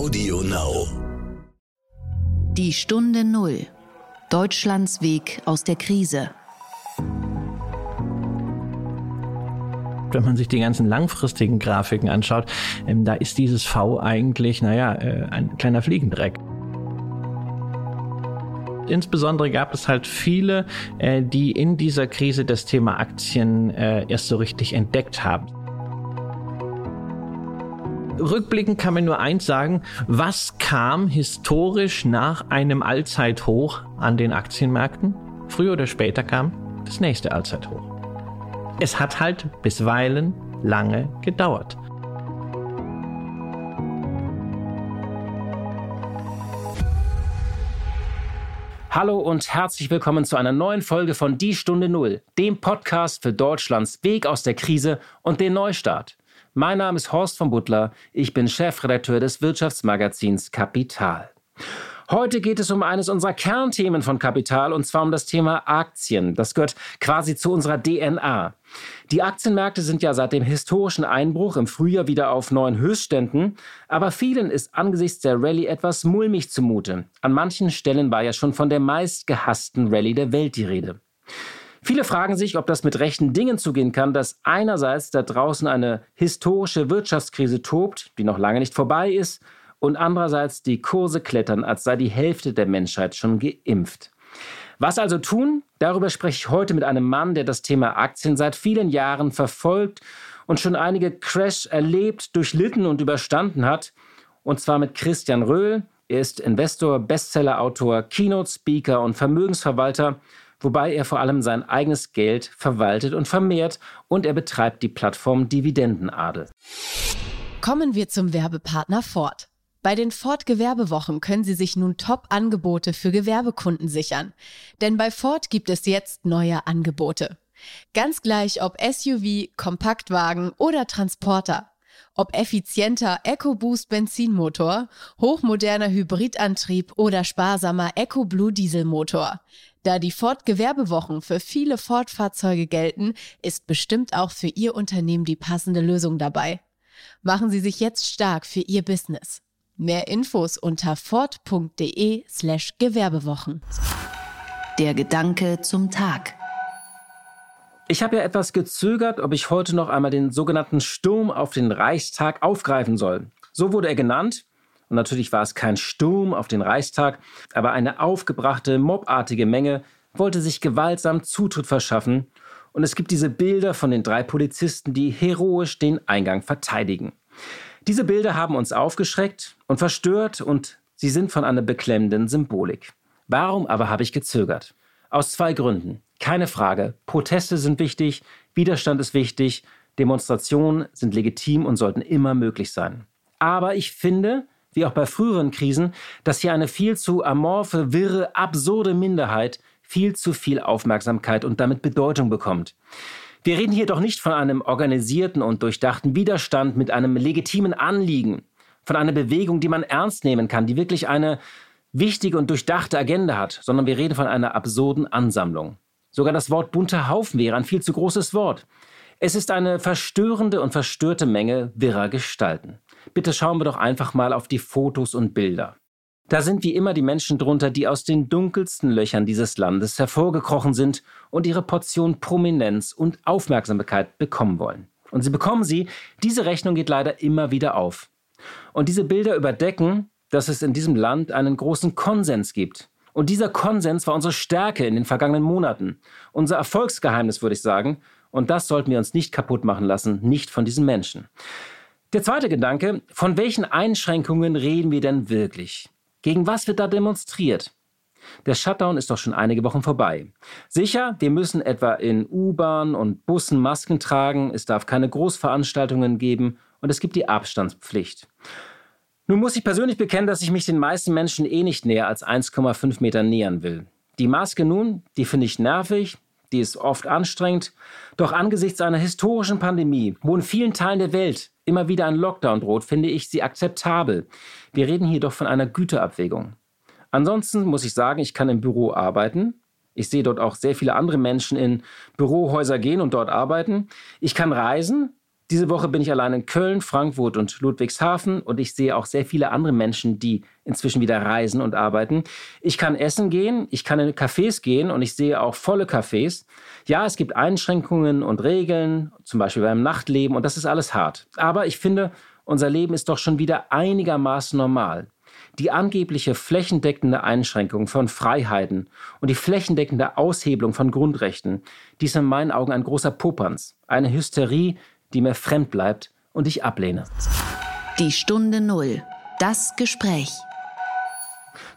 Audio Now. Die Stunde Null. Deutschlands Weg aus der Krise. wenn man sich die ganzen langfristigen Grafiken anschaut, ähm, da ist dieses V eigentlich, naja, äh, ein kleiner Fliegendreck. Insbesondere gab es halt viele, äh, die in dieser Krise das Thema Aktien äh, erst so richtig entdeckt haben rückblickend kann man nur eins sagen, was kam historisch nach einem Allzeithoch an den Aktienmärkten? Früher oder später kam das nächste Allzeithoch. Es hat halt bisweilen lange gedauert. Hallo und herzlich willkommen zu einer neuen Folge von Die Stunde Null, dem Podcast für Deutschlands Weg aus der Krise und den Neustart. Mein Name ist Horst von Butler, ich bin Chefredakteur des Wirtschaftsmagazins Kapital. Heute geht es um eines unserer Kernthemen von Kapital und zwar um das Thema Aktien. Das gehört quasi zu unserer DNA. Die Aktienmärkte sind ja seit dem historischen Einbruch im Frühjahr wieder auf neuen Höchstständen, aber vielen ist angesichts der Rallye etwas mulmig zumute. An manchen Stellen war ja schon von der meistgehassten Rallye der Welt die Rede. Viele fragen sich, ob das mit rechten Dingen zugehen kann, dass einerseits da draußen eine historische Wirtschaftskrise tobt, die noch lange nicht vorbei ist, und andererseits die Kurse klettern, als sei die Hälfte der Menschheit schon geimpft. Was also tun? Darüber spreche ich heute mit einem Mann, der das Thema Aktien seit vielen Jahren verfolgt und schon einige Crash erlebt, durchlitten und überstanden hat. Und zwar mit Christian Röhl. Er ist Investor, Bestsellerautor, Keynote-Speaker und Vermögensverwalter wobei er vor allem sein eigenes Geld verwaltet und vermehrt und er betreibt die Plattform Dividendenadel. Kommen wir zum Werbepartner Ford. Bei den Ford Gewerbewochen können Sie sich nun Top-Angebote für Gewerbekunden sichern. Denn bei Ford gibt es jetzt neue Angebote. Ganz gleich ob SUV, Kompaktwagen oder Transporter. Ob effizienter EcoBoost Benzinmotor, hochmoderner Hybridantrieb oder sparsamer EcoBlue Dieselmotor. Da die Ford-Gewerbewochen für viele Ford-Fahrzeuge gelten, ist bestimmt auch für Ihr Unternehmen die passende Lösung dabei. Machen Sie sich jetzt stark für Ihr Business. Mehr Infos unter ford.de/slash Gewerbewochen. Der Gedanke zum Tag. Ich habe ja etwas gezögert, ob ich heute noch einmal den sogenannten Sturm auf den Reichstag aufgreifen soll. So wurde er genannt und natürlich war es kein Sturm auf den Reichstag, aber eine aufgebrachte, mobartige Menge wollte sich gewaltsam Zutritt verschaffen. Und es gibt diese Bilder von den drei Polizisten, die heroisch den Eingang verteidigen. Diese Bilder haben uns aufgeschreckt und verstört und sie sind von einer beklemmenden Symbolik. Warum aber habe ich gezögert? Aus zwei Gründen. Keine Frage, Proteste sind wichtig, Widerstand ist wichtig, Demonstrationen sind legitim und sollten immer möglich sein. Aber ich finde, wie auch bei früheren Krisen, dass hier eine viel zu amorphe, wirre, absurde Minderheit viel zu viel Aufmerksamkeit und damit Bedeutung bekommt. Wir reden hier doch nicht von einem organisierten und durchdachten Widerstand mit einem legitimen Anliegen, von einer Bewegung, die man ernst nehmen kann, die wirklich eine wichtige und durchdachte Agenda hat, sondern wir reden von einer absurden Ansammlung. Sogar das Wort bunter Haufen wäre ein viel zu großes Wort. Es ist eine verstörende und verstörte Menge wirrer Gestalten. Bitte schauen wir doch einfach mal auf die Fotos und Bilder. Da sind wie immer die Menschen drunter, die aus den dunkelsten Löchern dieses Landes hervorgekrochen sind und ihre Portion Prominenz und Aufmerksamkeit bekommen wollen. Und sie bekommen sie, diese Rechnung geht leider immer wieder auf. Und diese Bilder überdecken, dass es in diesem Land einen großen Konsens gibt. Und dieser Konsens war unsere Stärke in den vergangenen Monaten. Unser Erfolgsgeheimnis, würde ich sagen. Und das sollten wir uns nicht kaputt machen lassen, nicht von diesen Menschen. Der zweite Gedanke, von welchen Einschränkungen reden wir denn wirklich? Gegen was wird da demonstriert? Der Shutdown ist doch schon einige Wochen vorbei. Sicher, wir müssen etwa in U-Bahn und Bussen Masken tragen, es darf keine Großveranstaltungen geben und es gibt die Abstandspflicht. Nun muss ich persönlich bekennen, dass ich mich den meisten Menschen eh nicht näher als 1,5 Meter nähern will. Die Maske nun, die finde ich nervig, die ist oft anstrengend, doch angesichts einer historischen Pandemie, wo in vielen Teilen der Welt immer wieder ein Lockdown droht, finde ich sie akzeptabel. Wir reden hier doch von einer Güterabwägung. Ansonsten muss ich sagen, ich kann im Büro arbeiten. Ich sehe dort auch sehr viele andere Menschen in Bürohäuser gehen und dort arbeiten. Ich kann reisen. Diese Woche bin ich allein in Köln, Frankfurt und Ludwigshafen und ich sehe auch sehr viele andere Menschen, die inzwischen wieder reisen und arbeiten. Ich kann essen gehen, ich kann in Cafés gehen und ich sehe auch volle Cafés. Ja, es gibt Einschränkungen und Regeln, zum Beispiel beim Nachtleben und das ist alles hart. Aber ich finde, unser Leben ist doch schon wieder einigermaßen normal. Die angebliche flächendeckende Einschränkung von Freiheiten und die flächendeckende Aushebelung von Grundrechten, die ist in meinen Augen ein großer Popanz, eine Hysterie, die mir fremd bleibt und ich ablehne. Die Stunde Null. Das Gespräch.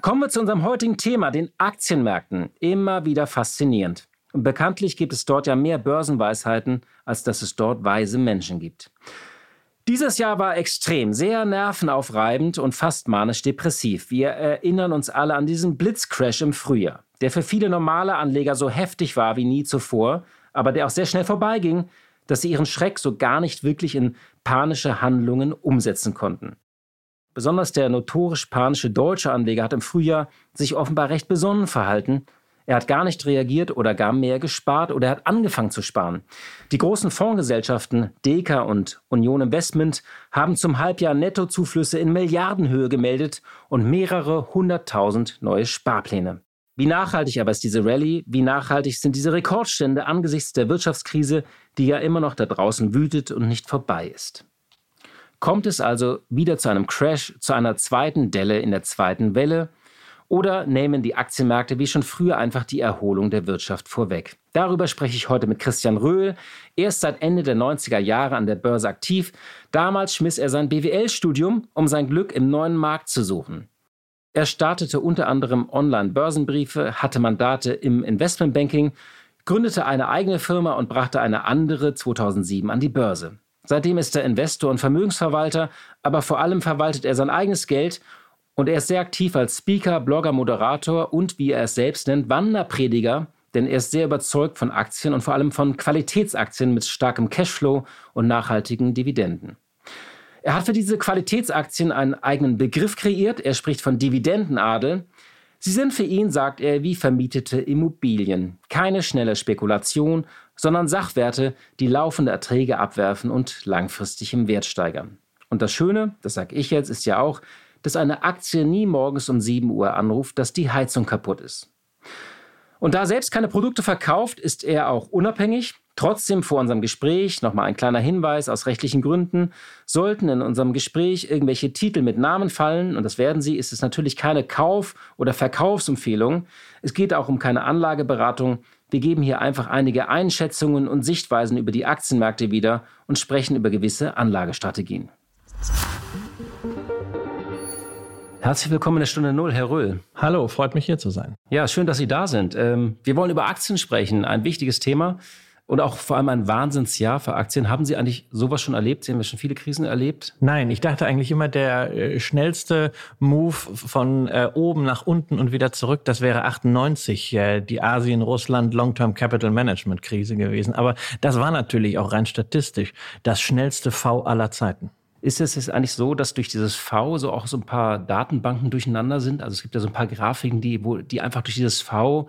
Kommen wir zu unserem heutigen Thema, den Aktienmärkten. Immer wieder faszinierend. Und bekanntlich gibt es dort ja mehr Börsenweisheiten, als dass es dort weise Menschen gibt. Dieses Jahr war extrem, sehr nervenaufreibend und fast manisch-depressiv. Wir erinnern uns alle an diesen Blitzcrash im Frühjahr, der für viele normale Anleger so heftig war wie nie zuvor, aber der auch sehr schnell vorbeiging, dass sie ihren Schreck so gar nicht wirklich in panische Handlungen umsetzen konnten. Besonders der notorisch panische deutsche Anleger hat im Frühjahr sich offenbar recht besonnen verhalten. Er hat gar nicht reagiert oder gar mehr gespart oder er hat angefangen zu sparen. Die großen Fondsgesellschaften Deka und Union Investment haben zum Halbjahr Nettozuflüsse in Milliardenhöhe gemeldet und mehrere hunderttausend neue Sparpläne. Wie nachhaltig aber ist diese Rallye? Wie nachhaltig sind diese Rekordstände angesichts der Wirtschaftskrise, die ja immer noch da draußen wütet und nicht vorbei ist? Kommt es also wieder zu einem Crash, zu einer zweiten Delle in der zweiten Welle? Oder nehmen die Aktienmärkte wie schon früher einfach die Erholung der Wirtschaft vorweg? Darüber spreche ich heute mit Christian Röhl. Er ist seit Ende der 90er Jahre an der Börse aktiv. Damals schmiss er sein BWL-Studium, um sein Glück im neuen Markt zu suchen. Er startete unter anderem Online-Börsenbriefe, hatte Mandate im Investmentbanking, gründete eine eigene Firma und brachte eine andere 2007 an die Börse. Seitdem ist er Investor und Vermögensverwalter, aber vor allem verwaltet er sein eigenes Geld und er ist sehr aktiv als Speaker, Blogger, Moderator und, wie er es selbst nennt, Wanderprediger, denn er ist sehr überzeugt von Aktien und vor allem von Qualitätsaktien mit starkem Cashflow und nachhaltigen Dividenden. Er hat für diese Qualitätsaktien einen eigenen Begriff kreiert. Er spricht von Dividendenadel. Sie sind für ihn, sagt er, wie vermietete Immobilien. Keine schnelle Spekulation, sondern Sachwerte, die laufende Erträge abwerfen und langfristig im Wert steigern. Und das Schöne, das sage ich jetzt, ist ja auch, dass eine Aktie nie morgens um 7 Uhr anruft, dass die Heizung kaputt ist. Und da er selbst keine Produkte verkauft, ist er auch unabhängig. Trotzdem vor unserem Gespräch nochmal ein kleiner Hinweis aus rechtlichen Gründen. Sollten in unserem Gespräch irgendwelche Titel mit Namen fallen, und das werden sie, ist es natürlich keine Kauf- oder Verkaufsempfehlung. Es geht auch um keine Anlageberatung. Wir geben hier einfach einige Einschätzungen und Sichtweisen über die Aktienmärkte wieder und sprechen über gewisse Anlagestrategien. Herzlich willkommen in der Stunde Null, Herr Röhl. Hallo, freut mich hier zu sein. Ja, schön, dass Sie da sind. Ähm, wir wollen über Aktien sprechen, ein wichtiges Thema und auch vor allem ein Wahnsinnsjahr für Aktien. Haben Sie eigentlich sowas schon erlebt? Sie haben ja schon viele Krisen erlebt. Nein, ich dachte eigentlich immer, der äh, schnellste Move von äh, oben nach unten und wieder zurück, das wäre 98, äh, die Asien-Russland Long-Term Capital Management Krise gewesen. Aber das war natürlich auch rein statistisch das schnellste V aller Zeiten. Ist es jetzt eigentlich so, dass durch dieses V so auch so ein paar Datenbanken durcheinander sind? Also es gibt ja so ein paar Grafiken, die, wo, die einfach durch dieses V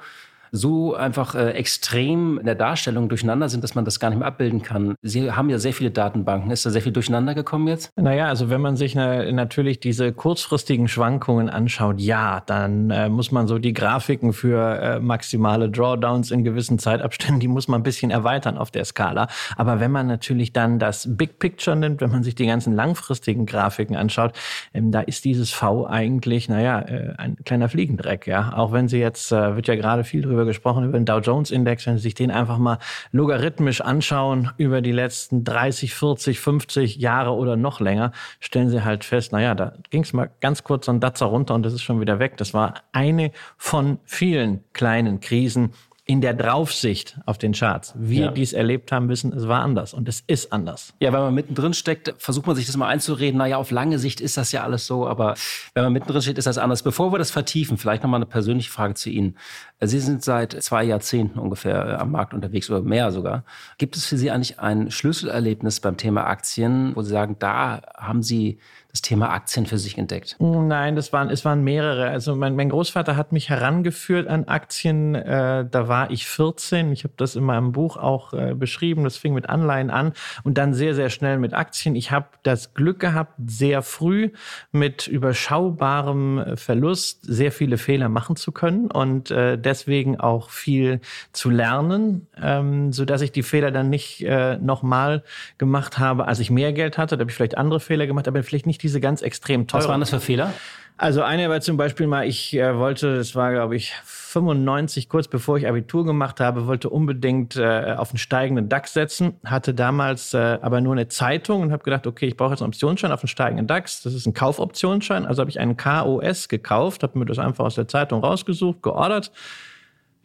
so einfach äh, extrem in der Darstellung durcheinander sind, dass man das gar nicht mehr abbilden kann. Sie haben ja sehr viele Datenbanken. Ist da sehr viel durcheinander gekommen jetzt? Naja, also wenn man sich ne, natürlich diese kurzfristigen Schwankungen anschaut, ja, dann äh, muss man so die Grafiken für äh, maximale Drawdowns in gewissen Zeitabständen, die muss man ein bisschen erweitern auf der Skala. Aber wenn man natürlich dann das Big Picture nimmt, wenn man sich die ganzen langfristigen Grafiken anschaut, ähm, da ist dieses V eigentlich, naja, äh, ein kleiner Fliegendreck, ja. Auch wenn sie jetzt, äh, wird ja gerade viel drüber drüber gesprochen, über den Dow Jones Index. Wenn Sie sich den einfach mal logarithmisch anschauen über die letzten 30, 40, 50 Jahre oder noch länger, stellen Sie halt fest, naja, da ging es mal ganz kurz so ein Datzer runter und das ist schon wieder weg. Das war eine von vielen kleinen Krisen, in der Draufsicht auf den Charts. Wir, ja. die es erlebt haben, wissen, es war anders und es ist anders. Ja, wenn man mittendrin steckt, versucht man sich das mal einzureden. Naja, auf lange Sicht ist das ja alles so, aber wenn man mittendrin steht, ist das anders. Bevor wir das vertiefen, vielleicht nochmal eine persönliche Frage zu Ihnen. Sie sind seit zwei Jahrzehnten ungefähr äh, am Markt unterwegs oder mehr sogar. Gibt es für Sie eigentlich ein Schlüsselerlebnis beim Thema Aktien, wo Sie sagen, da haben Sie das Thema Aktien für sich entdeckt? Nein, das waren, es waren mehrere. Also mein, mein Großvater hat mich herangeführt an Aktien. Äh, da war ich 14. Ich habe das in meinem Buch auch äh, beschrieben. Das fing mit Anleihen an und dann sehr, sehr schnell mit Aktien. Ich habe das Glück gehabt, sehr früh mit überschaubarem Verlust sehr viele Fehler machen zu können und äh, deswegen auch viel zu lernen, ähm, so dass ich die Fehler dann nicht äh, nochmal gemacht habe, als ich mehr Geld hatte. Da habe ich vielleicht andere Fehler gemacht, aber vielleicht nicht diese ganz extrem teuren. Was waren das für Fehler? Also eine war zum Beispiel mal, ich äh, wollte, das war glaube ich 95, kurz bevor ich Abitur gemacht habe, wollte unbedingt äh, auf einen steigenden DAX setzen, hatte damals äh, aber nur eine Zeitung und habe gedacht, okay, ich brauche jetzt einen Optionsschein auf einen steigenden DAX. Das ist ein Kaufoptionsschein, also habe ich einen KOS gekauft, habe mir das einfach aus der Zeitung rausgesucht, geordert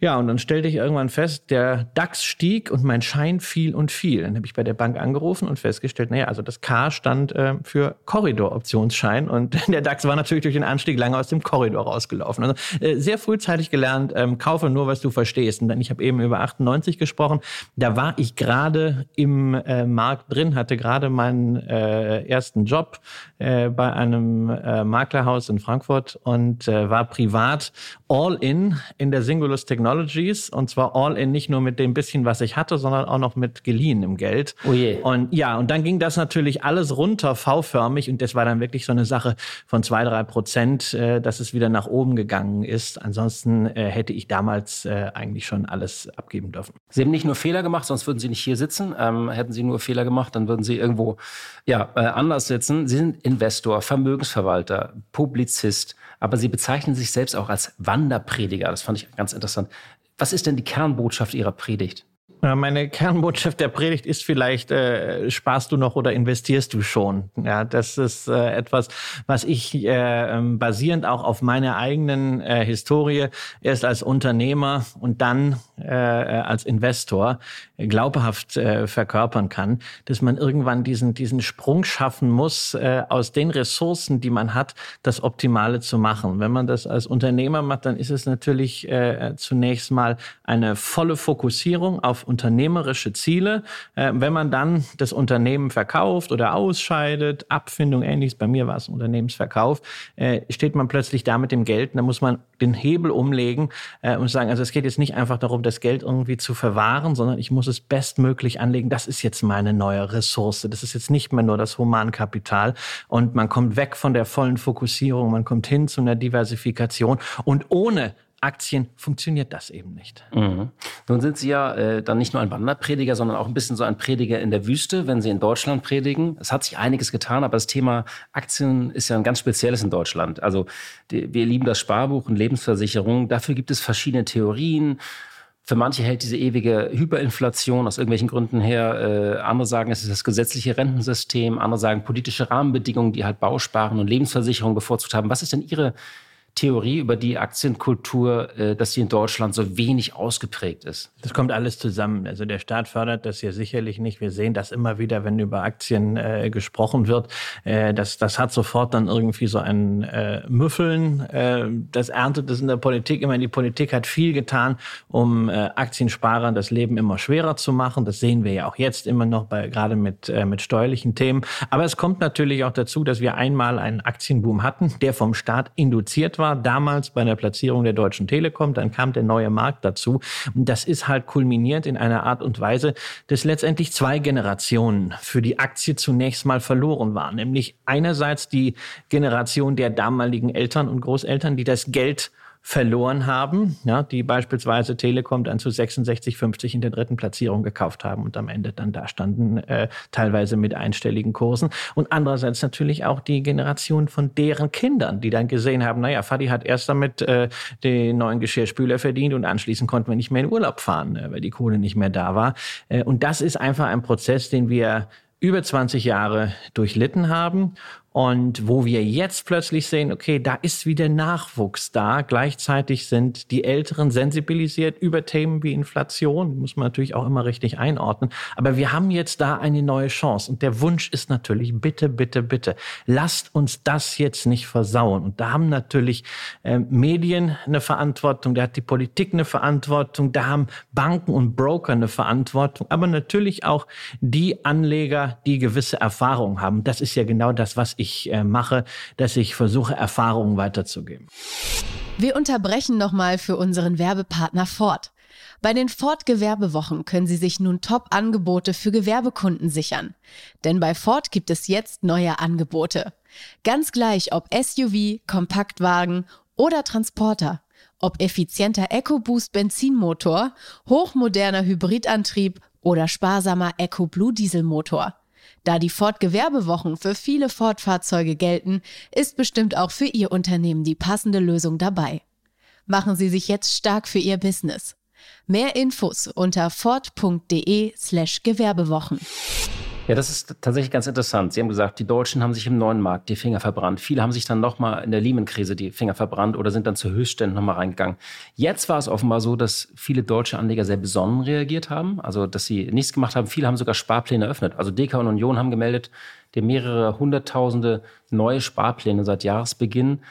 ja, und dann stellte ich irgendwann fest, der DAX stieg und mein Schein fiel und fiel. Dann habe ich bei der Bank angerufen und festgestellt, naja, also das K stand äh, für Korridor-Optionsschein und der DAX war natürlich durch den Anstieg lange aus dem Korridor rausgelaufen. Also äh, sehr frühzeitig gelernt, ähm, kaufe nur, was du verstehst. Und dann, ich habe eben über 98 gesprochen, da war ich gerade im äh, Markt drin, hatte gerade meinen äh, ersten Job äh, bei einem äh, Maklerhaus in Frankfurt und war privat all in in der Singulus Technologies und zwar all in nicht nur mit dem bisschen, was ich hatte, sondern auch noch mit geliehenem Geld. Oh je. Und ja, und dann ging das natürlich alles runter, V-förmig und das war dann wirklich so eine Sache von zwei, drei Prozent, äh, dass es wieder nach oben gegangen ist. Ansonsten äh, hätte ich damals äh, eigentlich schon alles abgeben dürfen. Sie haben nicht nur Fehler gemacht, sonst würden Sie nicht hier sitzen. Ähm, hätten Sie nur Fehler gemacht, dann würden Sie irgendwo ja, äh, anders sitzen. Sie sind Investor, Vermögensverwalter, Publizist, aber Sie bezeichnen sich selbst auch als Wanderprediger. Das fand ich ganz interessant. Was ist denn die Kernbotschaft Ihrer Predigt? Meine Kernbotschaft der Predigt ist vielleicht, äh, sparst du noch oder investierst du schon? Ja, das ist äh, etwas, was ich äh, ähm, basierend auch auf meiner eigenen äh, Historie erst als Unternehmer und dann äh, als Investor glaubhaft äh, verkörpern kann, dass man irgendwann diesen, diesen Sprung schaffen muss, äh, aus den Ressourcen, die man hat, das Optimale zu machen. Wenn man das als Unternehmer macht, dann ist es natürlich äh, zunächst mal eine volle Fokussierung auf unternehmerische Ziele. Äh, wenn man dann das Unternehmen verkauft oder ausscheidet, Abfindung, ähnliches, bei mir war es Unternehmensverkauf, äh, steht man plötzlich da mit dem Geld da muss man den Hebel umlegen äh, und sagen, also es geht jetzt nicht einfach darum, das Geld irgendwie zu verwahren, sondern ich muss es bestmöglich anlegen. Das ist jetzt meine neue Ressource. Das ist jetzt nicht mehr nur das Humankapital und man kommt weg von der vollen Fokussierung, man kommt hin zu einer Diversifikation und ohne Aktien funktioniert das eben nicht. Mhm. Nun sind Sie ja äh, dann nicht nur ein Wanderprediger, sondern auch ein bisschen so ein Prediger in der Wüste, wenn Sie in Deutschland predigen. Es hat sich einiges getan, aber das Thema Aktien ist ja ein ganz spezielles in Deutschland. Also die, wir lieben das Sparbuch und Lebensversicherung. Dafür gibt es verschiedene Theorien. Für manche hält diese ewige Hyperinflation aus irgendwelchen Gründen her. Äh, andere sagen, es ist das gesetzliche Rentensystem. Andere sagen politische Rahmenbedingungen, die halt Bausparen und Lebensversicherung bevorzugt haben. Was ist denn Ihre Theorie über die Aktienkultur, äh, dass sie in Deutschland so wenig ausgeprägt ist? Das kommt alles zusammen. Also der Staat fördert das ja sicherlich nicht. Wir sehen das immer wieder, wenn über Aktien äh, gesprochen wird. Äh, das, das hat sofort dann irgendwie so ein äh, Müffeln. Äh, das erntet es in der Politik immer. Die Politik hat viel getan, um äh, Aktiensparern das Leben immer schwerer zu machen. Das sehen wir ja auch jetzt immer noch, bei, gerade mit, äh, mit steuerlichen Themen. Aber es kommt natürlich auch dazu, dass wir einmal einen Aktienboom hatten, der vom Staat induziert war, damals bei der Platzierung der Deutschen Telekom, dann kam der neue Markt dazu. Und das ist halt kulminiert in einer Art und Weise, dass letztendlich zwei Generationen für die Aktie zunächst mal verloren waren. Nämlich einerseits die Generation der damaligen Eltern und Großeltern, die das Geld verloren haben, ja, die beispielsweise Telekom dann zu 66,50 in der dritten Platzierung gekauft haben und am Ende dann da standen, äh, teilweise mit einstelligen Kursen. Und andererseits natürlich auch die Generation von deren Kindern, die dann gesehen haben, naja, Fadi hat erst damit äh, den neuen Geschirrspüler verdient und anschließend konnten wir nicht mehr in Urlaub fahren, äh, weil die Kohle nicht mehr da war. Äh, und das ist einfach ein Prozess, den wir über 20 Jahre durchlitten haben und wo wir jetzt plötzlich sehen, okay, da ist wieder Nachwuchs da. Gleichzeitig sind die Älteren sensibilisiert über Themen wie Inflation. Muss man natürlich auch immer richtig einordnen. Aber wir haben jetzt da eine neue Chance. Und der Wunsch ist natürlich, bitte, bitte, bitte, lasst uns das jetzt nicht versauen. Und da haben natürlich äh, Medien eine Verantwortung, da hat die Politik eine Verantwortung, da haben Banken und Broker eine Verantwortung, aber natürlich auch die Anleger, die gewisse Erfahrung haben. Das ist ja genau das, was ich äh, mache, dass ich versuche, Erfahrungen weiterzugeben. Wir unterbrechen nochmal für unseren Werbepartner Ford. Bei den Ford Gewerbewochen können Sie sich nun Top-Angebote für Gewerbekunden sichern. Denn bei Ford gibt es jetzt neue Angebote. Ganz gleich ob SUV, Kompaktwagen oder Transporter. Ob effizienter EcoBoost Benzinmotor, hochmoderner Hybridantrieb oder sparsamer EcoBlue Dieselmotor. Da die Ford Gewerbewochen für viele Ford-Fahrzeuge gelten, ist bestimmt auch für Ihr Unternehmen die passende Lösung dabei. Machen Sie sich jetzt stark für Ihr Business. Mehr Infos unter ford.de slash Gewerbewochen. Ja, das ist tatsächlich ganz interessant. Sie haben gesagt, die Deutschen haben sich im neuen Markt die Finger verbrannt. Viele haben sich dann nochmal in der Lehman-Krise die Finger verbrannt oder sind dann zu Höchstständen nochmal reingegangen. Jetzt war es offenbar so, dass viele deutsche Anleger sehr besonnen reagiert haben, also dass sie nichts gemacht haben. Viele haben sogar Sparpläne eröffnet. Also DK und Union haben gemeldet, die mehrere hunderttausende neue Sparpläne seit Jahresbeginn.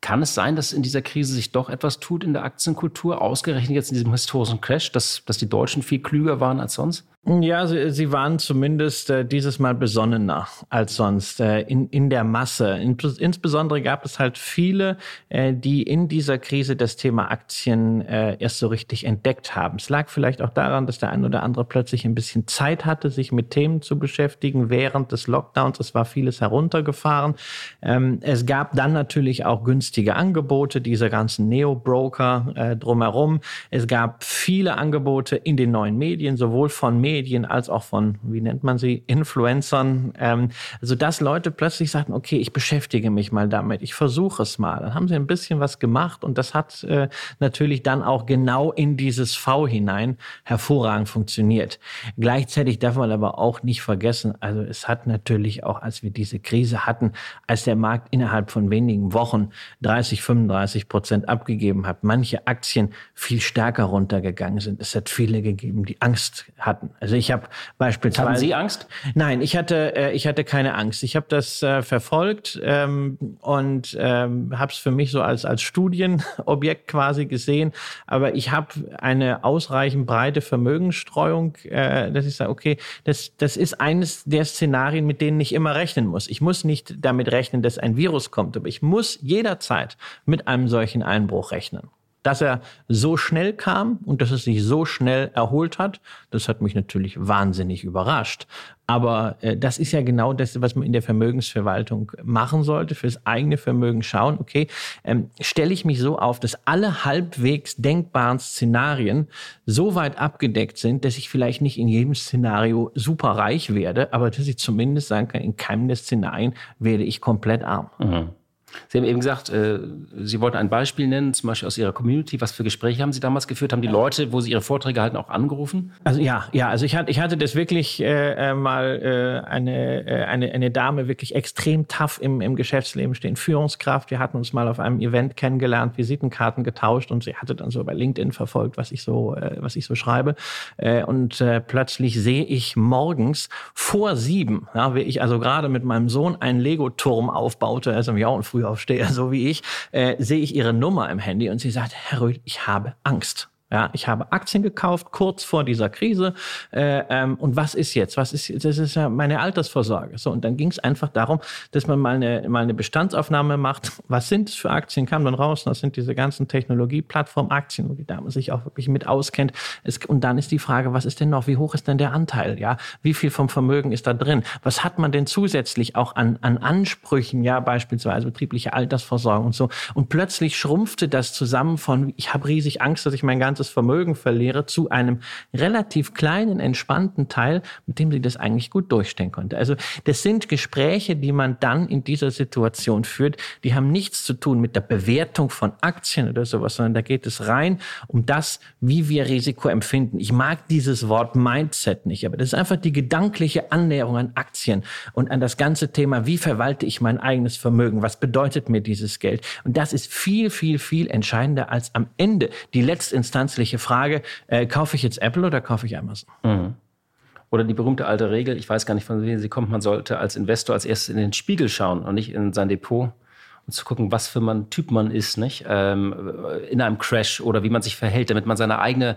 Kann es sein, dass in dieser Krise sich doch etwas tut in der Aktienkultur, ausgerechnet jetzt in diesem historischen Crash, dass, dass die Deutschen viel klüger waren als sonst? Ja, sie, sie waren zumindest äh, dieses Mal besonnener als sonst äh, in, in der Masse. In, insbesondere gab es halt viele, äh, die in dieser Krise das Thema Aktien äh, erst so richtig entdeckt haben. Es lag vielleicht auch daran, dass der ein oder andere plötzlich ein bisschen Zeit hatte, sich mit Themen zu beschäftigen während des Lockdowns. Es war vieles heruntergefahren. Ähm, es gab dann natürlich auch günstige Angebote, diese ganzen Neo-Broker äh, drumherum. Es gab viele Angebote in den neuen Medien, sowohl von Medien, Medien als auch von, wie nennt man sie, Influencern, ähm, also dass Leute plötzlich sagten, okay, ich beschäftige mich mal damit, ich versuche es mal. Dann haben sie ein bisschen was gemacht und das hat äh, natürlich dann auch genau in dieses V hinein hervorragend funktioniert. Gleichzeitig darf man aber auch nicht vergessen, also es hat natürlich auch, als wir diese Krise hatten, als der Markt innerhalb von wenigen Wochen 30, 35 Prozent abgegeben hat, manche Aktien viel stärker runtergegangen sind. Es hat viele gegeben, die Angst hatten. Also ich habe beispielsweise. Haben Sie Angst? Nein, ich hatte, äh, ich hatte keine Angst. Ich habe das äh, verfolgt ähm, und ähm, habe es für mich so als als Studienobjekt quasi gesehen. Aber ich habe eine ausreichend breite Vermögensstreuung, äh, dass ich sage, okay, das das ist eines der Szenarien, mit denen ich immer rechnen muss. Ich muss nicht damit rechnen, dass ein Virus kommt, aber ich muss jederzeit mit einem solchen Einbruch rechnen dass er so schnell kam und dass es sich so schnell erholt hat, das hat mich natürlich wahnsinnig überrascht. Aber äh, das ist ja genau das, was man in der Vermögensverwaltung machen sollte, fürs eigene Vermögen schauen, okay, ähm, stelle ich mich so auf, dass alle halbwegs denkbaren Szenarien so weit abgedeckt sind, dass ich vielleicht nicht in jedem Szenario super reich werde, aber dass ich zumindest sagen kann, in keinem der Szenarien werde ich komplett arm. Mhm. Sie haben eben gesagt, äh, Sie wollten ein Beispiel nennen, zum Beispiel aus Ihrer Community. Was für Gespräche haben Sie damals geführt? Haben die Leute, wo Sie Ihre Vorträge halten, auch angerufen? Also ja, ja. Also ich hatte, ich hatte das wirklich äh, äh mal äh, eine, äh, eine, eine Dame wirklich extrem tough im, im Geschäftsleben stehen, Führungskraft. Wir hatten uns mal auf einem Event kennengelernt, Visitenkarten getauscht und sie hatte dann so bei LinkedIn verfolgt, was ich so, äh, was ich so schreibe. Und plötzlich sehe ich morgens vor sieben, ja, wie ich also gerade mit meinem Sohn einen Lego-Turm aufbaute, also ja und früher Frühaufsteher, so wie ich, äh, sehe ich ihre Nummer im Handy und sie sagt, Herr Röth, ich habe Angst. Ja, ich habe Aktien gekauft kurz vor dieser Krise. Äh, ähm, und was ist jetzt? Was ist Das ist ja meine Altersvorsorge. So und dann ging es einfach darum, dass man mal eine mal eine Bestandsaufnahme macht. Was sind es für Aktien? Kam dann raus. Das sind diese ganzen Technologie-Plattform-Aktien, wo die Dame sich auch wirklich mit auskennt. Es, und dann ist die Frage, was ist denn noch? Wie hoch ist denn der Anteil? Ja, wie viel vom Vermögen ist da drin? Was hat man denn zusätzlich auch an an Ansprüchen? Ja, beispielsweise betriebliche Altersvorsorge und so. Und plötzlich schrumpfte das zusammen von ich habe riesig Angst, dass ich mein ganzes Vermögen verliere, zu einem relativ kleinen, entspannten Teil, mit dem sie das eigentlich gut durchstehen konnte. Also das sind Gespräche, die man dann in dieser Situation führt, die haben nichts zu tun mit der Bewertung von Aktien oder sowas, sondern da geht es rein um das, wie wir Risiko empfinden. Ich mag dieses Wort Mindset nicht, aber das ist einfach die gedankliche Annäherung an Aktien und an das ganze Thema, wie verwalte ich mein eigenes Vermögen, was bedeutet mir dieses Geld. Und das ist viel, viel, viel entscheidender als am Ende die Letztinstanz instanzliche Frage, äh, kaufe ich jetzt Apple oder kaufe ich Amazon? Mhm. Oder die berühmte alte Regel, ich weiß gar nicht, von wem sie kommt, man sollte als Investor als erstes in den Spiegel schauen und nicht in sein Depot und zu gucken, was für ein Typ man ist, nicht? Ähm, in einem Crash oder wie man sich verhält, damit man seine eigene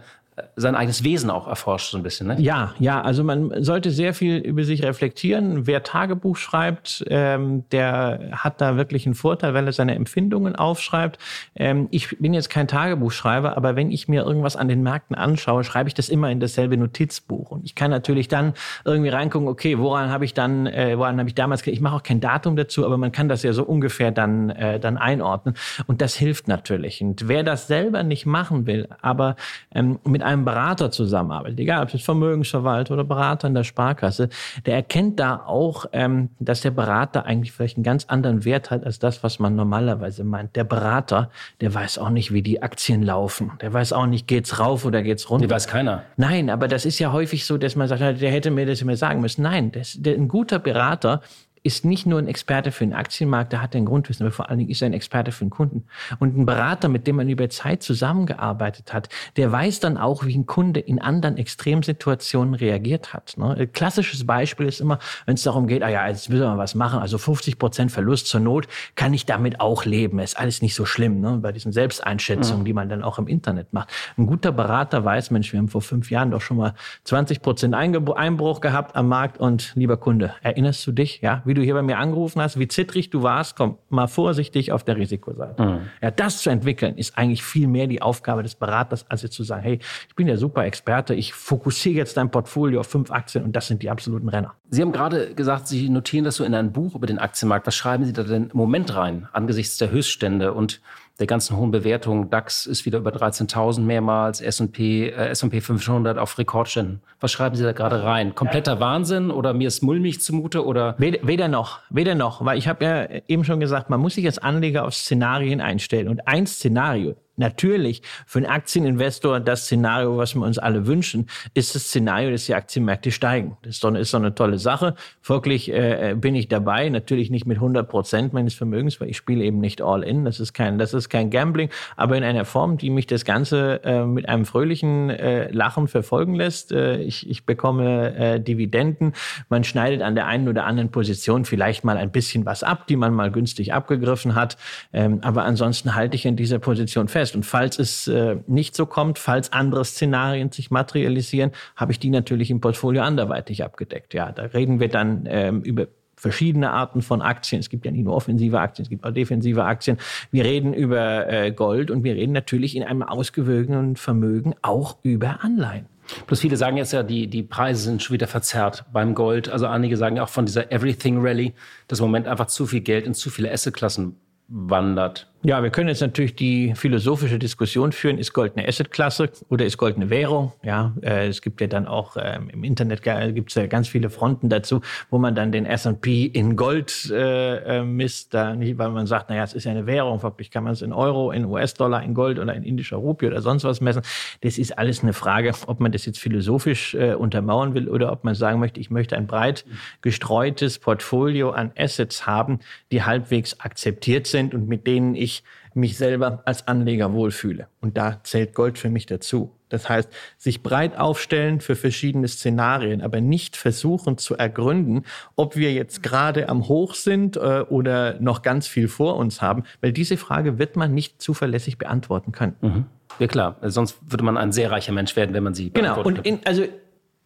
sein eigenes Wesen auch erforscht, so ein bisschen. Ne? Ja, ja, also man sollte sehr viel über sich reflektieren. Wer Tagebuch schreibt, ähm, der hat da wirklich einen Vorteil, weil er seine Empfindungen aufschreibt. Ähm, ich bin jetzt kein Tagebuchschreiber, aber wenn ich mir irgendwas an den Märkten anschaue, schreibe ich das immer in dasselbe Notizbuch. Und ich kann natürlich dann irgendwie reingucken, okay, woran habe ich dann, äh, woran habe ich damals, ich mache auch kein Datum dazu, aber man kann das ja so ungefähr dann, äh, dann einordnen. Und das hilft natürlich. Und wer das selber nicht machen will, aber ähm, mit einem Berater zusammenarbeitet, egal ob es Vermögensverwalter oder Berater in der Sparkasse, der erkennt da auch, ähm, dass der Berater eigentlich vielleicht einen ganz anderen Wert hat als das, was man normalerweise meint. Der Berater, der weiß auch nicht, wie die Aktien laufen. Der weiß auch nicht, geht's rauf oder geht's runter. Die weiß keiner. Nein, aber das ist ja häufig so, dass man sagt, der hätte mir das immer sagen müssen. Nein, das, der, ein guter Berater ist nicht nur ein Experte für den Aktienmarkt, der hat ein Grundwissen, aber vor allen Dingen ist er ein Experte für den Kunden. Und ein Berater, mit dem man über Zeit zusammengearbeitet hat, der weiß dann auch, wie ein Kunde in anderen Extremsituationen reagiert hat. Ne? Ein klassisches Beispiel ist immer, wenn es darum geht, ah ja, jetzt will man was machen, also 50 Prozent Verlust zur Not, kann ich damit auch leben. Ist alles nicht so schlimm, ne? bei diesen Selbsteinschätzungen, mhm. die man dann auch im Internet macht. Ein guter Berater weiß, Mensch, wir haben vor fünf Jahren doch schon mal 20 Prozent Einbruch gehabt am Markt und lieber Kunde, erinnerst du dich, ja, wie du hier bei mir angerufen hast, wie zittrig du warst, komm mal vorsichtig auf der Risikoseite. Mhm. Ja, das zu entwickeln ist eigentlich viel mehr die Aufgabe des Beraters, als jetzt zu sagen, hey, ich bin der super Experte, ich fokussiere jetzt dein Portfolio auf fünf Aktien und das sind die absoluten Renner. Sie haben gerade gesagt, Sie notieren das so in ein Buch über den Aktienmarkt. Was schreiben Sie da denn im Moment rein, angesichts der Höchststände und der ganzen hohen Bewertungen. DAX ist wieder über 13.000 mehrmals, S&P, äh, S&P 500 auf Rekordständen. Was schreiben Sie da gerade rein? Kompletter Wahnsinn oder mir ist mulmig zumute oder? Weder, weder noch, weder noch, weil ich habe ja eben schon gesagt, man muss sich als Anleger auf Szenarien einstellen und ein Szenario Natürlich, für einen Aktieninvestor das Szenario, was wir uns alle wünschen, ist das Szenario, dass die Aktienmärkte steigen. Das ist doch, ist doch eine tolle Sache. Folglich äh, bin ich dabei, natürlich nicht mit 100 Prozent meines Vermögens, weil ich spiele eben nicht all in. Das ist kein, das ist kein Gambling, aber in einer Form, die mich das Ganze äh, mit einem fröhlichen äh, Lachen verfolgen lässt. Äh, ich, ich bekomme äh, Dividenden. Man schneidet an der einen oder anderen Position vielleicht mal ein bisschen was ab, die man mal günstig abgegriffen hat. Ähm, aber ansonsten halte ich in dieser Position fest fest. Und falls es äh, nicht so kommt, falls andere Szenarien sich materialisieren, habe ich die natürlich im Portfolio anderweitig abgedeckt. Ja, da reden wir dann ähm, über verschiedene Arten von Aktien. Es gibt ja nicht nur offensive Aktien, es gibt auch defensive Aktien. Wir reden über äh, Gold und wir reden natürlich in einem ausgewogenen Vermögen auch über Anleihen. Plus viele sagen jetzt ja, die, die Preise sind schon wieder verzerrt beim Gold. Also einige sagen auch von dieser Everything Rally, dass im Moment einfach zu viel Geld in zu viele Assetklassen wandert. Ja, wir können jetzt natürlich die philosophische Diskussion führen, ist Gold eine Assetklasse oder ist Gold eine Währung? Ja, äh, es gibt ja dann auch ähm, im Internet gibt es ja ganz viele Fronten dazu, wo man dann den S&P in Gold äh, äh, misst, da nicht, weil man sagt, naja, es ist ja eine Währung, wirklich kann man es in Euro, in US-Dollar, in Gold oder in indischer Rupie oder sonst was messen. Das ist alles eine Frage, ob man das jetzt philosophisch äh, untermauern will oder ob man sagen möchte, ich möchte ein breit gestreutes Portfolio an Assets haben, die halbwegs akzeptiert sind und mit denen ich ich mich selber als Anleger wohlfühle. Und da zählt Gold für mich dazu. Das heißt, sich breit aufstellen für verschiedene Szenarien, aber nicht versuchen zu ergründen, ob wir jetzt gerade am Hoch sind äh, oder noch ganz viel vor uns haben, weil diese Frage wird man nicht zuverlässig beantworten können. Mhm. Ja klar, sonst würde man ein sehr reicher Mensch werden, wenn man sie Genau, und in, also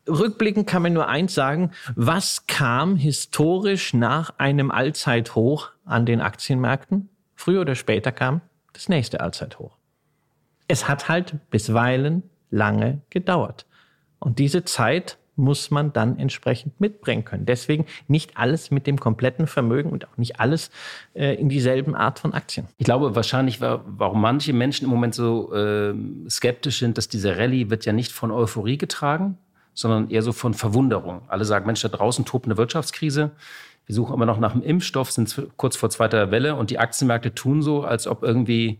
rückblickend kann man nur eins sagen, was kam historisch nach einem Allzeithoch an den Aktienmärkten? Früher oder später kam das nächste Allzeithoch. Es hat halt bisweilen lange gedauert. Und diese Zeit muss man dann entsprechend mitbringen können. Deswegen nicht alles mit dem kompletten Vermögen und auch nicht alles äh, in dieselben Art von Aktien. Ich glaube wahrscheinlich, warum manche Menschen im Moment so äh, skeptisch sind, dass diese Rallye wird ja nicht von Euphorie getragen, sondern eher so von Verwunderung. Alle sagen, Mensch, da draußen tobt eine Wirtschaftskrise. Wir suchen immer noch nach einem Impfstoff, sind kurz vor zweiter Welle und die Aktienmärkte tun so, als ob irgendwie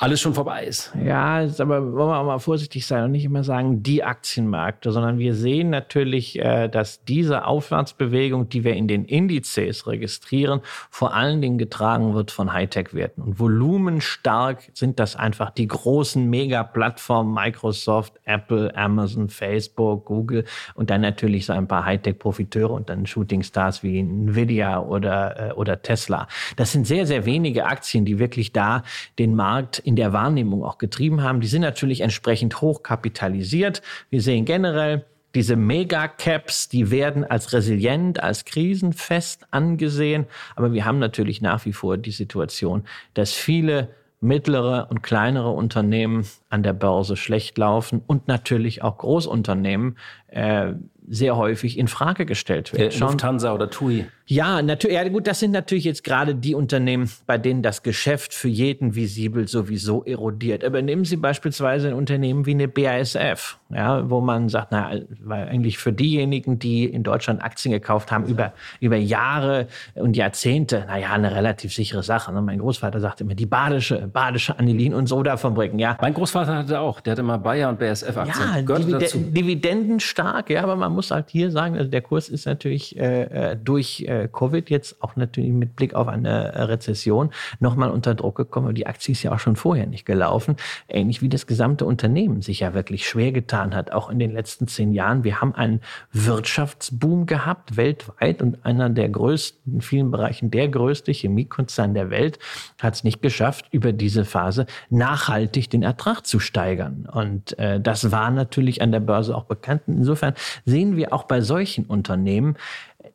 alles schon vorbei ist. Ja, aber wollen wir auch mal vorsichtig sein und nicht immer sagen, die Aktienmärkte, sondern wir sehen natürlich, äh, dass diese Aufwärtsbewegung, die wir in den Indizes registrieren, vor allen Dingen getragen wird von Hightech-Werten. Und volumenstark sind das einfach die großen Mega-Plattformen Microsoft, Apple, Amazon, Facebook, Google und dann natürlich so ein paar Hightech-Profiteure und dann Shooting-Stars wie Nvidia oder, äh, oder Tesla. Das sind sehr, sehr wenige Aktien, die wirklich da den Markt in der Wahrnehmung auch getrieben haben. Die sind natürlich entsprechend hoch kapitalisiert. Wir sehen generell, diese Megacaps, die werden als resilient, als krisenfest angesehen. Aber wir haben natürlich nach wie vor die Situation, dass viele mittlere und kleinere Unternehmen an der Börse schlecht laufen und natürlich auch Großunternehmen äh, sehr häufig in Frage gestellt werden. Äh, Lufthansa oder TUI. Ja, natürlich. Ja, gut, das sind natürlich jetzt gerade die Unternehmen, bei denen das Geschäft für jeden visibel sowieso erodiert. Aber nehmen Sie beispielsweise ein Unternehmen wie eine BASF, ja, wo man sagt, na, weil eigentlich für diejenigen, die in Deutschland Aktien gekauft haben, über, über Jahre und Jahrzehnte, naja, eine relativ sichere Sache. Ne? Mein Großvater sagte immer, die badische, badische Anilin- und Soda-Fabriken, ja. Mein Großvater hatte auch, der hatte mal Bayer und BASF-Aktien. Ja, Divide Dividenden stark, ja, aber man muss halt hier sagen, also der Kurs ist natürlich äh, äh durch äh, Covid jetzt auch natürlich mit Blick auf eine äh, Rezession nochmal unter Druck gekommen. Die Aktie ist ja auch schon vorher nicht gelaufen. Ähnlich wie das gesamte Unternehmen sich ja wirklich schwer getan hat, auch in den letzten zehn Jahren. Wir haben einen Wirtschaftsboom gehabt, weltweit und einer der größten, in vielen Bereichen der größte Chemiekonzern der Welt hat es nicht geschafft, über diese Phase nachhaltig den Ertrag zu steigern. Und äh, das war natürlich an der Börse auch bekannt. Insofern sehen wir auch bei solchen Unternehmen,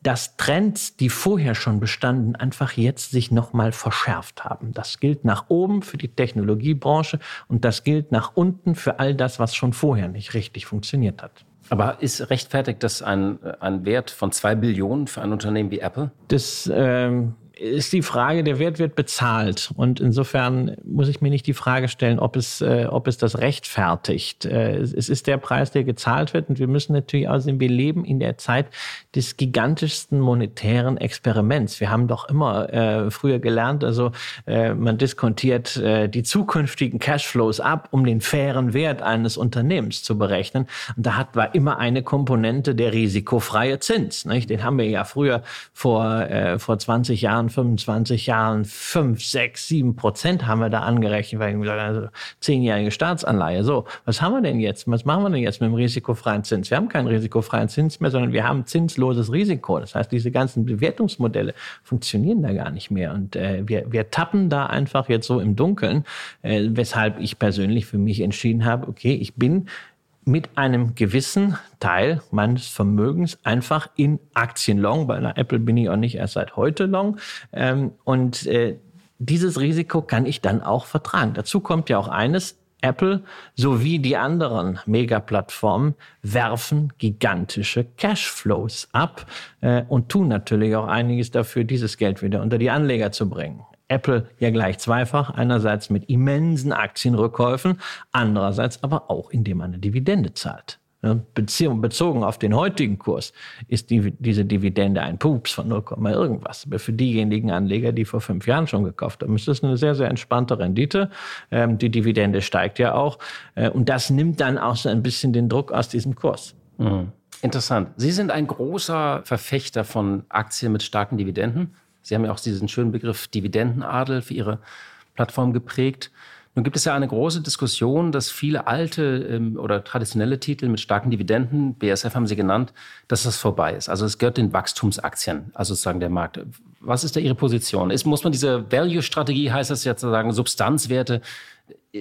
dass Trends, die vorher schon bestanden, einfach jetzt sich nochmal verschärft haben. Das gilt nach oben für die Technologiebranche und das gilt nach unten für all das, was schon vorher nicht richtig funktioniert hat. Aber ist rechtfertigt das ein, ein Wert von zwei Billionen für ein Unternehmen wie Apple? Das ähm, ist die Frage, der Wert wird bezahlt. Und insofern muss ich mir nicht die Frage stellen, ob es, äh, ob es das rechtfertigt. Äh, es ist der Preis, der gezahlt wird. Und wir müssen natürlich auch sehen, wir leben in der Zeit des gigantischsten monetären Experiments. Wir haben doch immer äh, früher gelernt, also äh, man diskontiert äh, die zukünftigen Cashflows ab, um den fairen Wert eines Unternehmens zu berechnen. Und da hat war immer eine Komponente der risikofreie Zins. Nicht? Den haben wir ja früher vor, äh, vor 20 Jahren 25 Jahren 5, 6, 7 Prozent haben wir da angerechnet, weil wir also zehnjährige Staatsanleihe. So, was haben wir denn jetzt? Was machen wir denn jetzt mit dem risikofreien Zins? Wir haben keinen risikofreien Zins mehr, sondern wir haben zinsloses Risiko. Das heißt, diese ganzen Bewertungsmodelle funktionieren da gar nicht mehr. Und äh, wir, wir tappen da einfach jetzt so im Dunkeln, äh, weshalb ich persönlich für mich entschieden habe, okay, ich bin mit einem gewissen Teil meines Vermögens einfach in Aktien long. Bei einer Apple bin ich auch nicht erst seit heute long. Ähm, und äh, dieses Risiko kann ich dann auch vertragen. Dazu kommt ja auch eines, Apple sowie die anderen Megaplattformen werfen gigantische Cashflows ab äh, und tun natürlich auch einiges dafür, dieses Geld wieder unter die Anleger zu bringen. Apple ja gleich zweifach. Einerseits mit immensen Aktienrückkäufen, andererseits aber auch, indem man eine Dividende zahlt. Beziehung, bezogen auf den heutigen Kurs ist die, diese Dividende ein Pups von 0, irgendwas. Aber für diejenigen Anleger, die vor fünf Jahren schon gekauft haben, ist das eine sehr, sehr entspannte Rendite. Ähm, die Dividende steigt ja auch. Äh, und das nimmt dann auch so ein bisschen den Druck aus diesem Kurs. Mhm. Interessant. Sie sind ein großer Verfechter von Aktien mit starken Dividenden. Sie haben ja auch diesen schönen Begriff Dividendenadel für Ihre Plattform geprägt. Nun gibt es ja eine große Diskussion, dass viele alte ähm, oder traditionelle Titel mit starken Dividenden, BSF haben Sie genannt, dass das vorbei ist. Also es gehört den Wachstumsaktien, also sozusagen der Markt. Was ist da Ihre Position? Ist, muss man diese Value-Strategie, heißt das jetzt sozusagen Substanzwerte,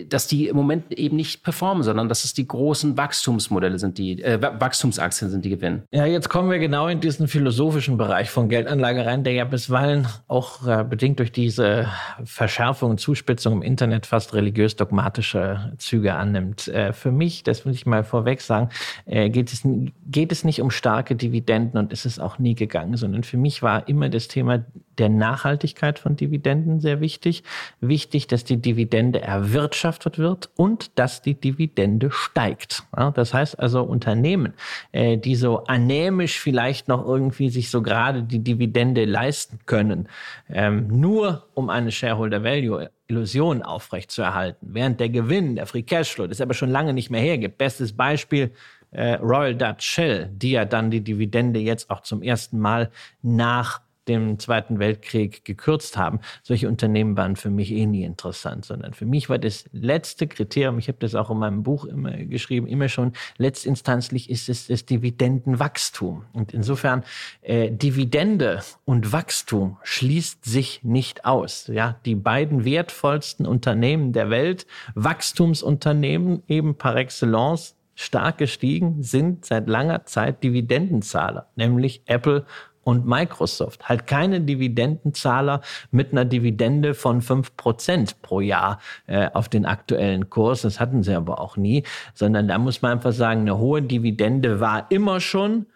dass die im Moment eben nicht performen, sondern dass es die großen Wachstumsmodelle sind, die äh, Wachstumsaktien sind, die gewinnen. Ja, jetzt kommen wir genau in diesen philosophischen Bereich von Geldanlage rein, der ja bisweilen auch äh, bedingt durch diese Verschärfung und Zuspitzung im Internet fast religiös-dogmatische Züge annimmt. Äh, für mich, das will ich mal vorweg sagen, äh, geht, es, geht es nicht um starke Dividenden und ist es auch nie gegangen, sondern für mich war immer das Thema der Nachhaltigkeit von Dividenden sehr wichtig. Wichtig, dass die Dividende erwirtschaftet wird und dass die Dividende steigt. Ja, das heißt also Unternehmen, äh, die so anämisch vielleicht noch irgendwie sich so gerade die Dividende leisten können, ähm, nur um eine Shareholder Value Illusion aufrechtzuerhalten, während der Gewinn, der Free Cashflow, das aber schon lange nicht mehr hergibt. Bestes Beispiel, äh, Royal Dutch Shell, die ja dann die Dividende jetzt auch zum ersten Mal nach dem Zweiten Weltkrieg gekürzt haben. Solche Unternehmen waren für mich eh nie interessant, sondern für mich war das letzte Kriterium, ich habe das auch in meinem Buch immer geschrieben, immer schon, letztinstanzlich ist es das Dividendenwachstum. Und insofern, äh, Dividende und Wachstum schließt sich nicht aus. Ja, die beiden wertvollsten Unternehmen der Welt, Wachstumsunternehmen eben par excellence, stark gestiegen, sind seit langer Zeit Dividendenzahler, nämlich Apple und Microsoft. Halt keine Dividendenzahler mit einer Dividende von fünf Prozent pro Jahr äh, auf den aktuellen Kurs. Das hatten sie aber auch nie, sondern da muss man einfach sagen, eine hohe Dividende war immer schon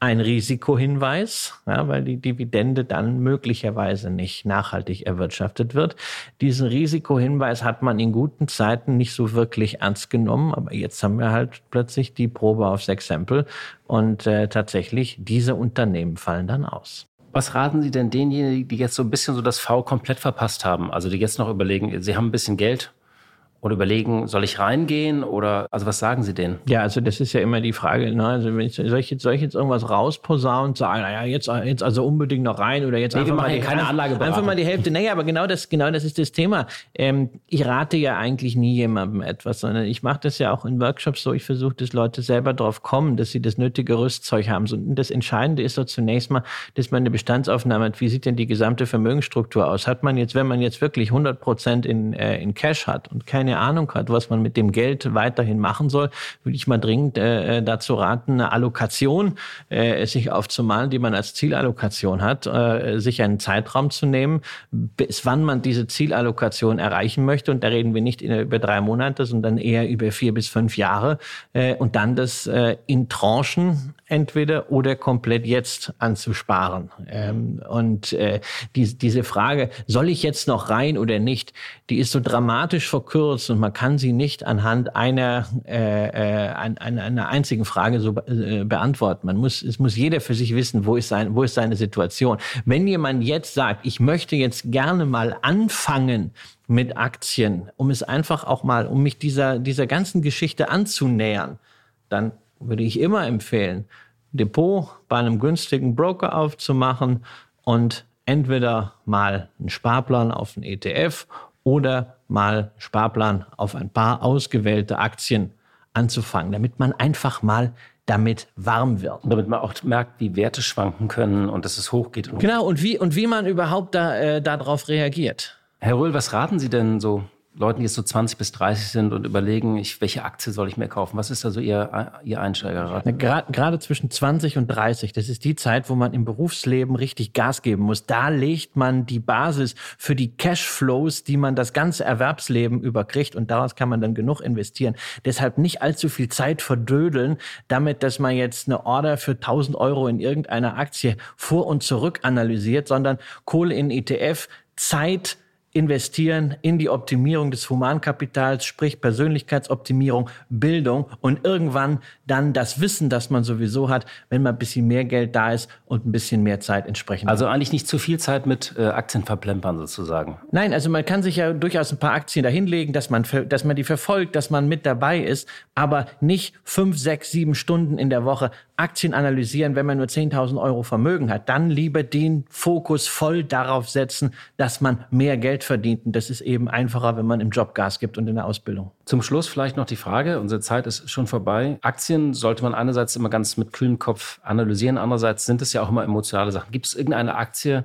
ein Risikohinweis, ja, weil die Dividende dann möglicherweise nicht nachhaltig erwirtschaftet wird. Diesen Risikohinweis hat man in guten Zeiten nicht so wirklich ernst genommen, aber jetzt haben wir halt plötzlich die Probe aufs Exempel und äh, tatsächlich diese Unternehmen fallen dann aus. Was raten Sie denn denjenigen, die jetzt so ein bisschen so das V komplett verpasst haben? Also die jetzt noch überlegen, sie haben ein bisschen Geld, oder überlegen, soll ich reingehen oder also was sagen Sie denn? Ja, also das ist ja immer die Frage, ne? also wenn ich, soll, ich jetzt, soll ich jetzt irgendwas rausposaunen und sagen, naja, jetzt, jetzt also unbedingt noch rein oder jetzt nee, einfach, mal die, keine Anlage einfach mal die Hälfte. Naja, aber genau das, genau das ist das Thema. Ähm, ich rate ja eigentlich nie jemandem etwas, sondern ich mache das ja auch in Workshops so, ich versuche, dass Leute selber drauf kommen, dass sie das nötige Rüstzeug haben. Und das Entscheidende ist so zunächst mal, dass man eine Bestandsaufnahme hat, wie sieht denn die gesamte Vermögensstruktur aus? Hat man jetzt, wenn man jetzt wirklich 100 Prozent in, äh, in Cash hat und keine keine Ahnung hat, was man mit dem Geld weiterhin machen soll, würde ich mal dringend äh, äh, dazu raten, eine Allokation äh, sich aufzumalen, die man als Zielallokation hat, äh, sich einen Zeitraum zu nehmen, bis wann man diese Zielallokation erreichen möchte. Und da reden wir nicht über drei Monate, sondern eher über vier bis fünf Jahre. Äh, und dann das äh, in Tranchen entweder oder komplett jetzt anzusparen. Ähm, und äh, die, diese Frage, soll ich jetzt noch rein oder nicht, die ist so dramatisch verkürzt und man kann sie nicht anhand einer, äh, äh, einer, einer einzigen Frage so äh, beantworten. Man muss, es muss jeder für sich wissen, wo ist, sein, wo ist seine Situation. Wenn jemand jetzt sagt, ich möchte jetzt gerne mal anfangen, mit Aktien, um es einfach auch mal, um mich dieser, dieser ganzen Geschichte anzunähern, dann würde ich immer empfehlen, Depot bei einem günstigen Broker aufzumachen und entweder mal einen Sparplan auf einen ETF oder mal Sparplan auf ein paar ausgewählte Aktien anzufangen, damit man einfach mal damit warm wird. Damit man auch merkt, wie Werte schwanken können und dass es hochgeht. Und genau, und wie, und wie man überhaupt da, äh, darauf reagiert. Herr Röhl, was raten Sie denn so Leuten, die jetzt so 20 bis 30 sind und überlegen, ich, welche Aktie soll ich mir kaufen? Was ist da so Ihr, Ihr Einsteigerrat? Gerade zwischen 20 und 30, das ist die Zeit, wo man im Berufsleben richtig Gas geben muss. Da legt man die Basis für die Cashflows, die man das ganze Erwerbsleben überkriegt und daraus kann man dann genug investieren. Deshalb nicht allzu viel Zeit verdödeln, damit, dass man jetzt eine Order für 1000 Euro in irgendeiner Aktie vor und zurück analysiert, sondern Kohle in ETF, Zeit, investieren in die Optimierung des Humankapitals, sprich Persönlichkeitsoptimierung, Bildung und irgendwann dann das Wissen, das man sowieso hat, wenn mal ein bisschen mehr Geld da ist und ein bisschen mehr Zeit entsprechend. Also eigentlich nicht zu viel Zeit mit äh, Aktien verplempern sozusagen. Nein, also man kann sich ja durchaus ein paar Aktien dahinlegen, dass man, dass man die verfolgt, dass man mit dabei ist, aber nicht fünf, sechs, sieben Stunden in der Woche Aktien analysieren, wenn man nur 10.000 Euro Vermögen hat. Dann lieber den Fokus voll darauf setzen, dass man mehr Geld verdient. Und das ist eben einfacher, wenn man im Job Gas gibt und in der Ausbildung. Zum Schluss vielleicht noch die Frage, unsere Zeit ist schon vorbei. Aktien sollte man einerseits immer ganz mit kühlem Kopf analysieren, andererseits sind es ja auch immer emotionale Sachen. Gibt es irgendeine Aktie,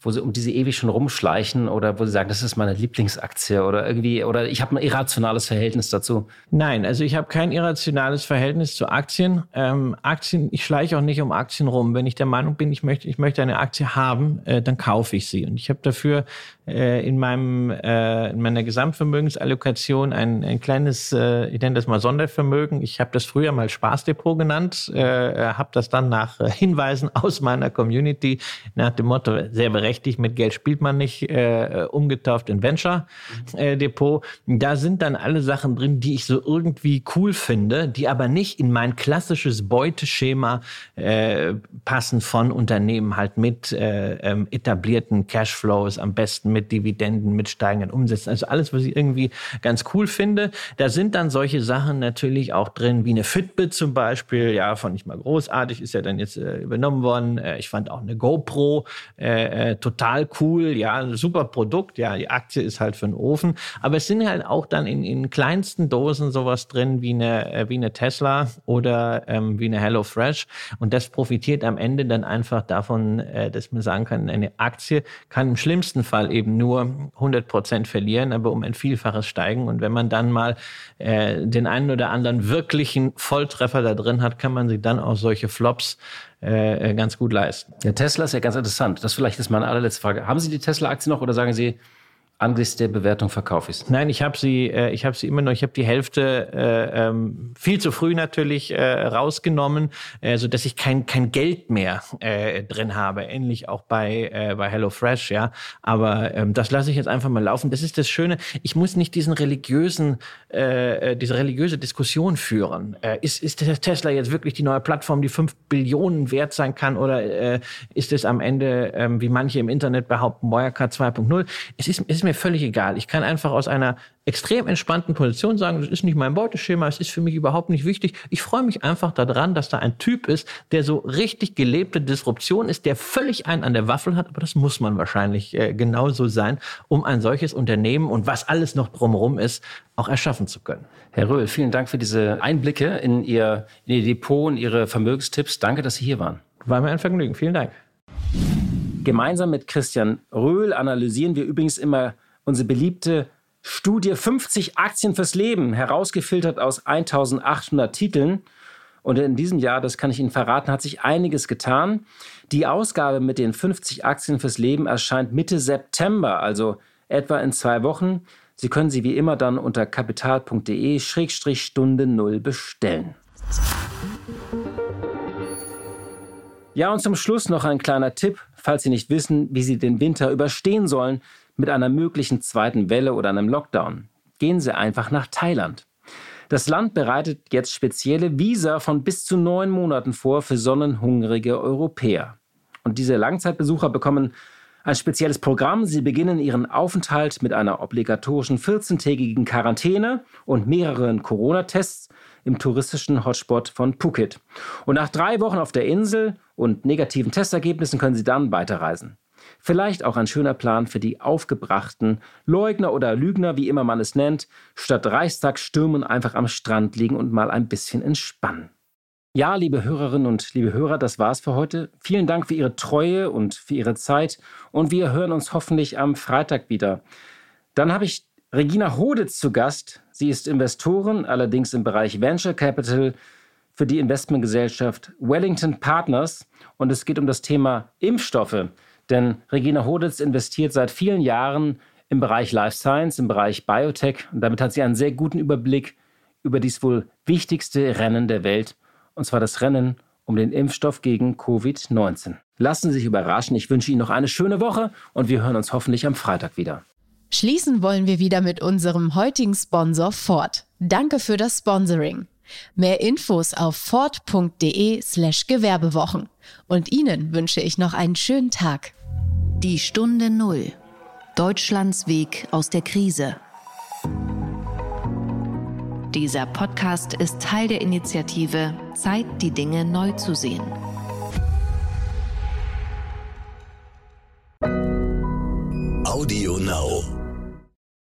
wo sie um diese ewig schon rumschleichen oder wo sie sagen, das ist meine Lieblingsaktie oder irgendwie, oder ich habe ein irrationales Verhältnis dazu? Nein, also ich habe kein irrationales Verhältnis zu Aktien. Ähm, Aktien, ich schleiche auch nicht um Aktien rum. Wenn ich der Meinung bin, ich möchte, ich möchte eine Aktie haben, äh, dann kaufe ich sie. Und ich habe dafür in meinem äh, in meiner Gesamtvermögensallokation ein, ein kleines, äh, ich nenne das mal Sondervermögen. Ich habe das früher mal Spaßdepot genannt, äh, habe das dann nach Hinweisen aus meiner Community nach dem Motto sehr berechtigt mit Geld spielt man nicht, äh, umgetauft in Venture äh, Depot. Da sind dann alle Sachen drin, die ich so irgendwie cool finde, die aber nicht in mein klassisches Beuteschema äh, passen von Unternehmen halt mit äh, ähm, etablierten Cashflows, am besten mit Dividenden, mit steigenden Umsätzen. Also alles, was ich irgendwie ganz cool finde. Da sind dann solche Sachen natürlich auch drin, wie eine Fitbit zum Beispiel. Ja, fand ich mal großartig, ist ja dann jetzt äh, übernommen worden. Äh, ich fand auch eine GoPro äh, äh, total cool. Ja, ein super Produkt. Ja, die Aktie ist halt für den Ofen. Aber es sind halt auch dann in, in kleinsten Dosen sowas drin wie eine, äh, wie eine Tesla oder ähm, wie eine HelloFresh. Und das profitiert am Ende dann einfach davon, äh, dass man sagen kann, eine Aktie kann im schlimmsten Fall eben nur 100 Prozent verlieren, aber um ein Vielfaches steigen. Und wenn man dann mal äh, den einen oder anderen wirklichen Volltreffer da drin hat, kann man sich dann auch solche Flops äh, ganz gut leisten. Der Tesla ist ja ganz interessant. Das vielleicht ist meine allerletzte Frage. Haben Sie die Tesla-Aktie noch oder sagen Sie, angesichts der Bewertung verkaufe ich Nein, ich habe sie, äh, ich habe sie immer noch. Ich habe die Hälfte äh, ähm, viel zu früh natürlich äh, rausgenommen, äh, so dass ich kein kein Geld mehr äh, drin habe. Ähnlich auch bei äh, bei HelloFresh, ja. Aber ähm, das lasse ich jetzt einfach mal laufen. Das ist das Schöne. Ich muss nicht diesen religiösen, äh, äh diese religiöse Diskussion führen. Äh, ist ist Tesla jetzt wirklich die neue Plattform, die fünf Billionen wert sein kann, oder äh, ist es am Ende, äh, wie manche im Internet behaupten, Wirecard 2.0? Es ist, ist mir völlig egal. Ich kann einfach aus einer extrem entspannten Position sagen, das ist nicht mein Beuteschema, es ist für mich überhaupt nicht wichtig. Ich freue mich einfach daran, dass da ein Typ ist, der so richtig gelebte Disruption ist, der völlig einen an der Waffel hat, aber das muss man wahrscheinlich äh, genauso sein, um ein solches Unternehmen und was alles noch drumherum ist, auch erschaffen zu können. Herr Röhl, vielen Dank für diese Einblicke in Ihr, in Ihr Depot und Ihre Vermögenstipps. Danke, dass Sie hier waren. War mir ein Vergnügen. Vielen Dank. Gemeinsam mit Christian Röhl analysieren wir übrigens immer unsere beliebte Studie 50 Aktien fürs Leben, herausgefiltert aus 1800 Titeln. Und in diesem Jahr, das kann ich Ihnen verraten, hat sich einiges getan. Die Ausgabe mit den 50 Aktien fürs Leben erscheint Mitte September, also etwa in zwei Wochen. Sie können sie wie immer dann unter kapital.de-stunde 0 bestellen. Ja, und zum Schluss noch ein kleiner Tipp, falls Sie nicht wissen, wie Sie den Winter überstehen sollen mit einer möglichen zweiten Welle oder einem Lockdown. Gehen Sie einfach nach Thailand. Das Land bereitet jetzt spezielle Visa von bis zu neun Monaten vor für sonnenhungrige Europäer. Und diese Langzeitbesucher bekommen ein spezielles Programm. Sie beginnen ihren Aufenthalt mit einer obligatorischen 14-tägigen Quarantäne und mehreren Corona-Tests im touristischen Hotspot von Phuket. Und nach drei Wochen auf der Insel und negativen Testergebnissen können Sie dann weiterreisen. Vielleicht auch ein schöner Plan für die aufgebrachten Leugner oder Lügner, wie immer man es nennt, statt Reichstag stürmen einfach am Strand liegen und mal ein bisschen entspannen. Ja, liebe Hörerinnen und liebe Hörer, das war's für heute. Vielen Dank für Ihre Treue und für Ihre Zeit und wir hören uns hoffentlich am Freitag wieder. Dann habe ich Regina Hoditz zu Gast. Sie ist Investorin, allerdings im Bereich Venture Capital für die Investmentgesellschaft Wellington Partners. Und es geht um das Thema Impfstoffe. Denn Regina Hoditz investiert seit vielen Jahren im Bereich Life Science, im Bereich Biotech. Und damit hat sie einen sehr guten Überblick über dies wohl wichtigste Rennen der Welt. Und zwar das Rennen um den Impfstoff gegen Covid-19. Lassen Sie sich überraschen. Ich wünsche Ihnen noch eine schöne Woche und wir hören uns hoffentlich am Freitag wieder. Schließen wollen wir wieder mit unserem heutigen Sponsor Ford. Danke für das Sponsoring. Mehr Infos auf ford.de/slash Gewerbewochen. Und Ihnen wünsche ich noch einen schönen Tag. Die Stunde Null. Deutschlands Weg aus der Krise. Dieser Podcast ist Teil der Initiative Zeit, die Dinge neu zu sehen. Audio Now.